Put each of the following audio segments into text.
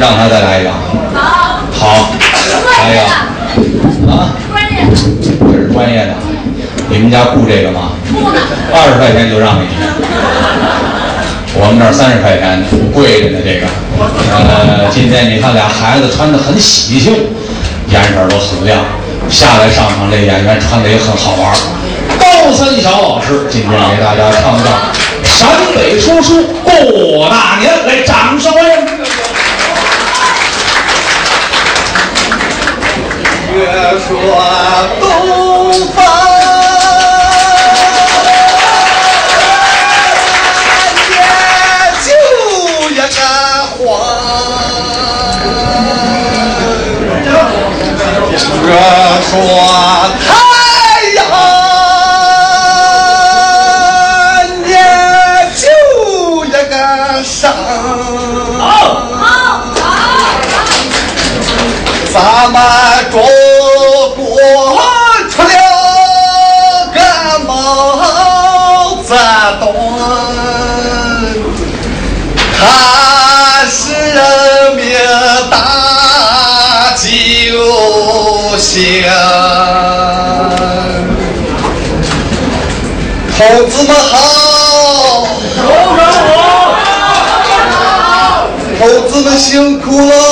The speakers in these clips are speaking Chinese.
让他再来一个。好，好，来一个。啊，专业这是专业的。你们家雇这个吗？雇呢，二十块钱就让给你。我们这儿三十块钱，贵着呢这个。呃，今天你看俩孩子穿的很喜庆，眼神都很亮。下来上场这演员穿的也很好玩。高三小老师今天给大家唱段《陕北说书过大年》，来掌声个山。好，好，咱们中国出了个毛泽东，他是人民大救星。同志们好，同志们辛苦了。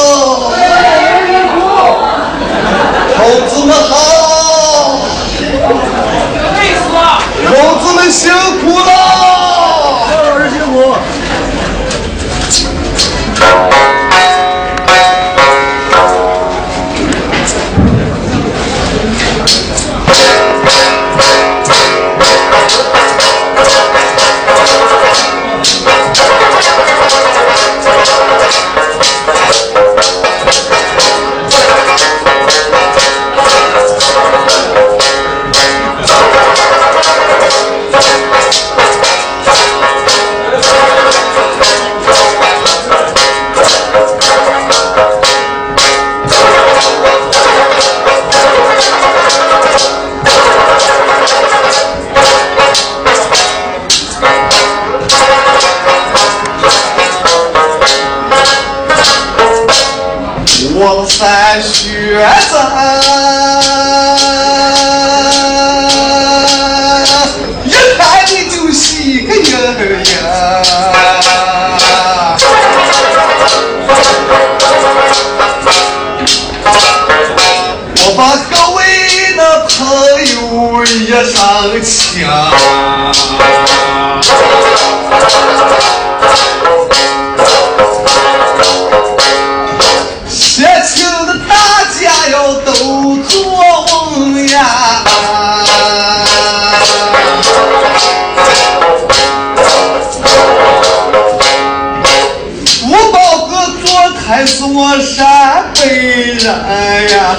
学生，一看你就是一个人呀。我把各位的朋友一声请。我陕北人呀！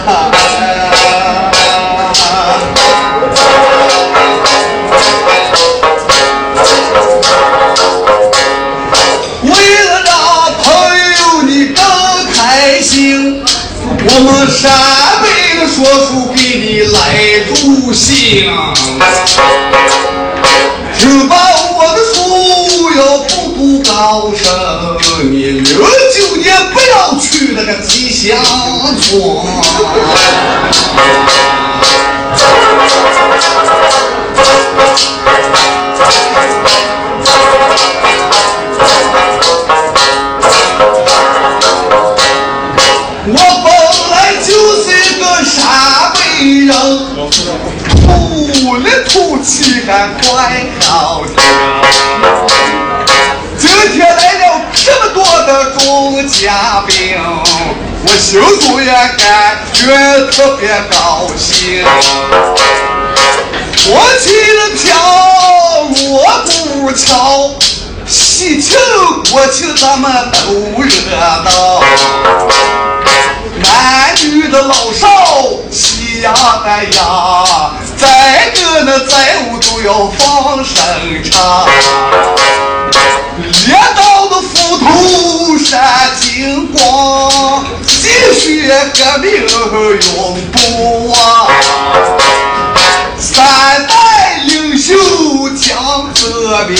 为了让朋友你更开心，我们陕北的说书给你来助兴。去那个我心中也感觉特别高兴。我起了票，锣鼓敲，喜庆国庆咱们都热闹。男女的老少，喜呀嗨呀，再个那再舞都要放声唱。列岛的浮屠闪金光，继续革命永不忘三代领袖讲革命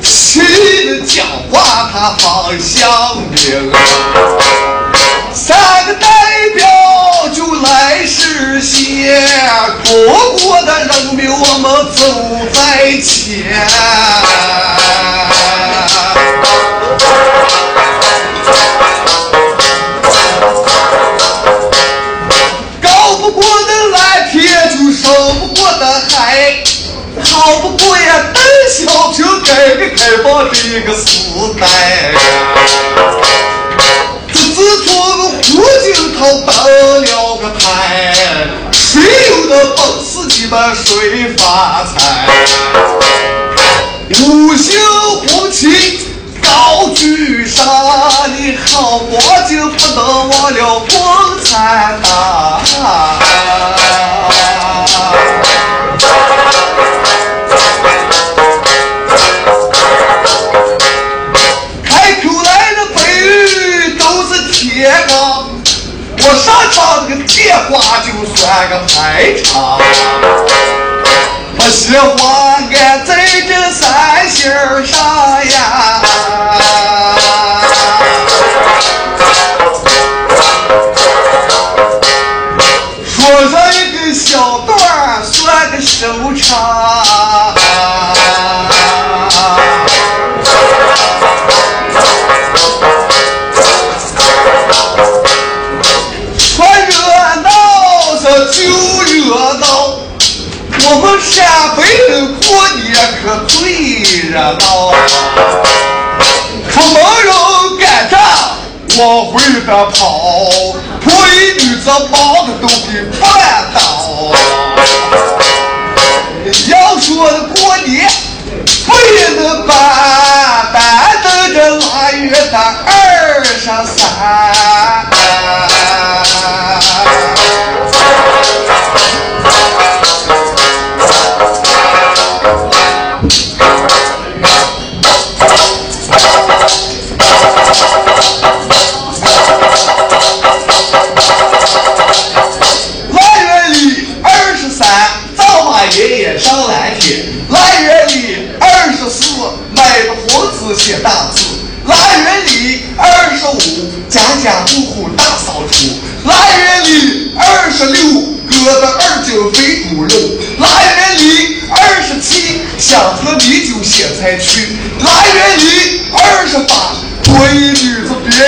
气的讲话他放响明三个代表就来实现中国的人民我们走在前。革开放这个时代。自从胡锦涛登了个台，谁有那本事你们谁发财。五星红旗高举上，你好光景不能忘了共产党。话就算个排场。我喜欢俺在这三星上热闹。出门人赶上往回的跑，婆姨女子忙的都给绊倒。要说的过年不也能办，但等着腊月的二十三。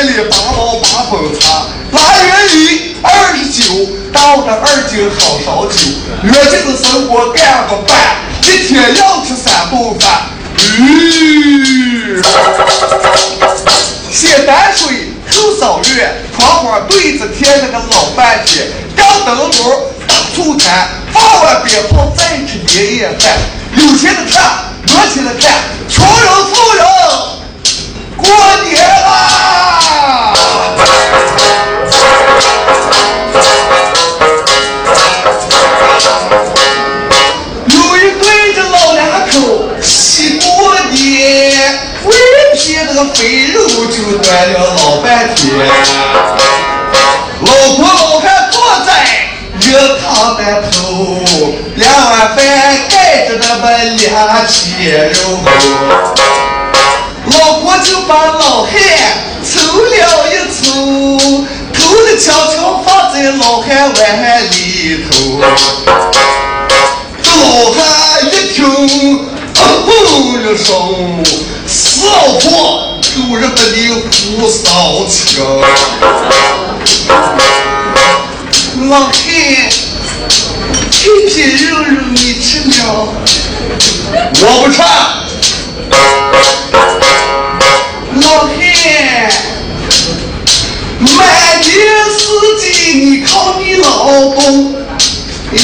里八毛八分茶；腊月里二十九，倒的二斤好烧酒；月经的生活干不办，一天要吃三顿饭。嗯、写淡水后扫月，窗花对着天那个老半天，吊灯笼打醋坛，放完鞭炮再吃年夜饭。有钱的看，没钱的看，穷人富切肉。老婆就把老汉抽了一抽，头的悄悄放在老汉碗里头。老汉一听，砰砰一声，死老婆，狗日的你胡骚情！老汉，这片肉肉你吃了？我不吃。老汉，满年四季你靠你老公。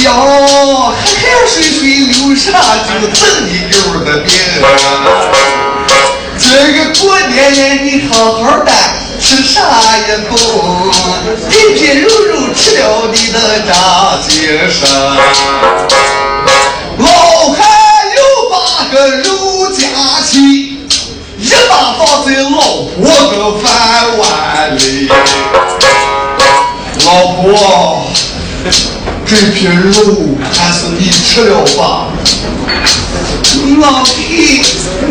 哟，汗汗水水流上就挣你溜的命。这个过年呀，你好好的吃啥也不，一片肉肉吃了你能长精神。老汉这片肉还是你吃了吧，老弟，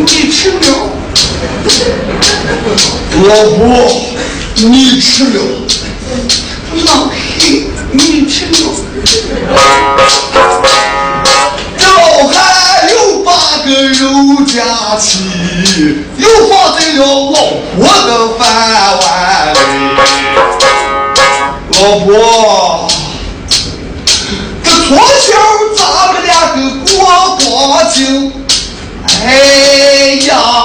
你吃了；老婆，你吃了；老弟，你吃了。还又把个肉夹起，又放在了老婆的饭。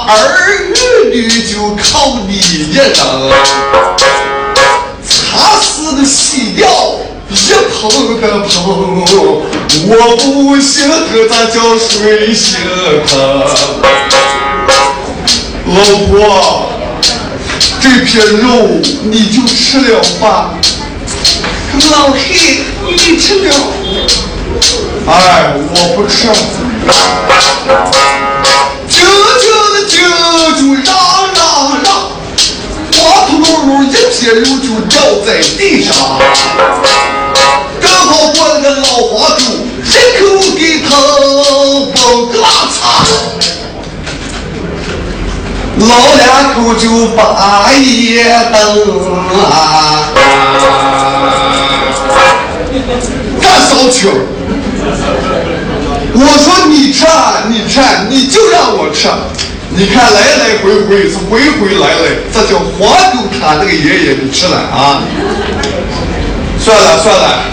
呀，儿女就靠你一人，擦拭的洗掉。一碰的盆，我不心疼，咱叫谁心疼？老婆，这片肉你就吃了吧。老黑，你吃了。哎，我不吃。轻轻的舅舅让让让，光秃噜噜一片肉就掉在地上。好过那个老黄狗，一口给他崩个拉嚓，老两口就把夜灯啊！干烧球！我说你吃，你吃，你就让我吃。你看来来回回是回回来来，这叫黄狗他那个爷爷你吃了啊！算了算了。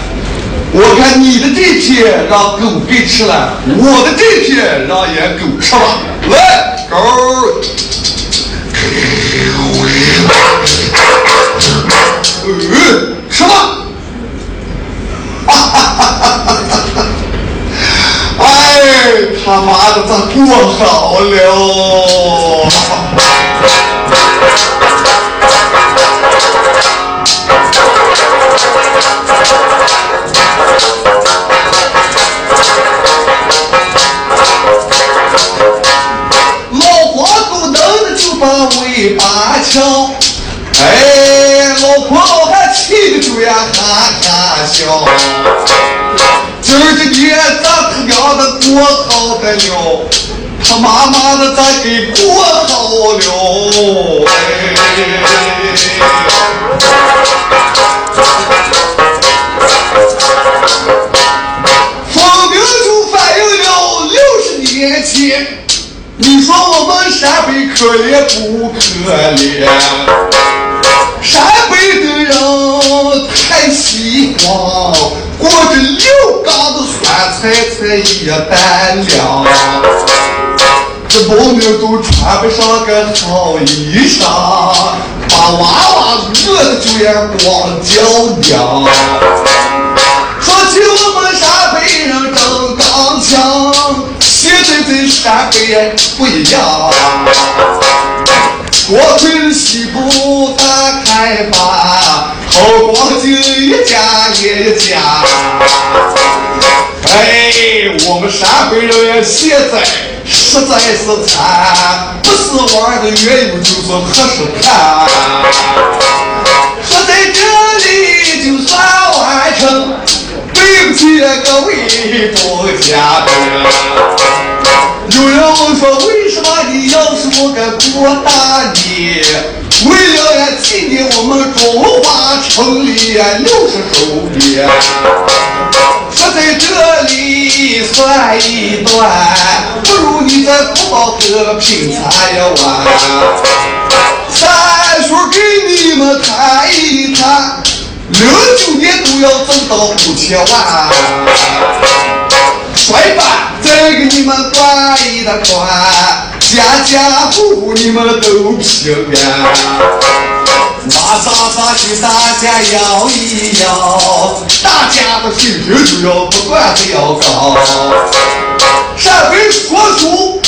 我看你的这片让狗给吃了，我的这片让野狗吃吧。来，狗，嗯，吃吧。哈哈哈哈哈！哎，他妈的，咋过好了？尾巴翘，哎，老婆老汉气的就呀哈哈笑。今儿个天咱他娘的过好的了，他妈妈的咱给过好了。风兵就反映了六十年前。你说我们陕北可怜不可怜？陕北的人太喜欢过着六缸的酸菜菜一担粮，这农民都穿不上个好衣裳，把娃娃饿的就要光脚娘。说起我们陕北人真刚强。现在在陕北不一样，多亏西部大开发，好光景一家也一家。哎，我们陕北人现在实在是惨，不是玩的远游就是喝是看。说在这里就算完成。对不起各位多家的。有人问说，为你要说个过大年？为了纪念我们中华成立六十周年。说在这里算一段，不如你再不报个拼餐一碗。三叔给你们谈一谈。零九年都要挣到五千万，帅吧，再给你们管一大款，家家户户你们都平安。马上上去大家摇一摇，大家的水平就要不管是要高。陕北说书，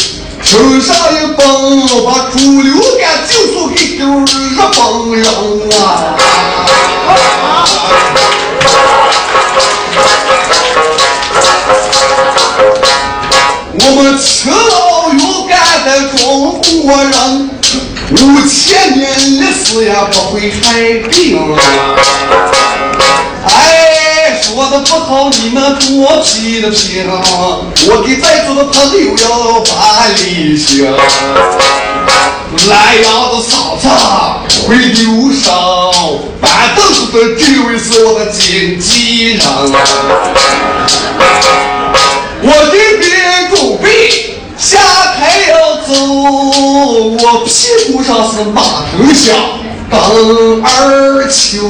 手上一本，把猪流也不会改变。哎，说的不好，你们多批的评，我给在座的朋友要把理性。懒羊的嗓子会扭伤，板凳子的这位是我的经纪人。我的边准备下台要走。我屁股上是马头香，刚二秋。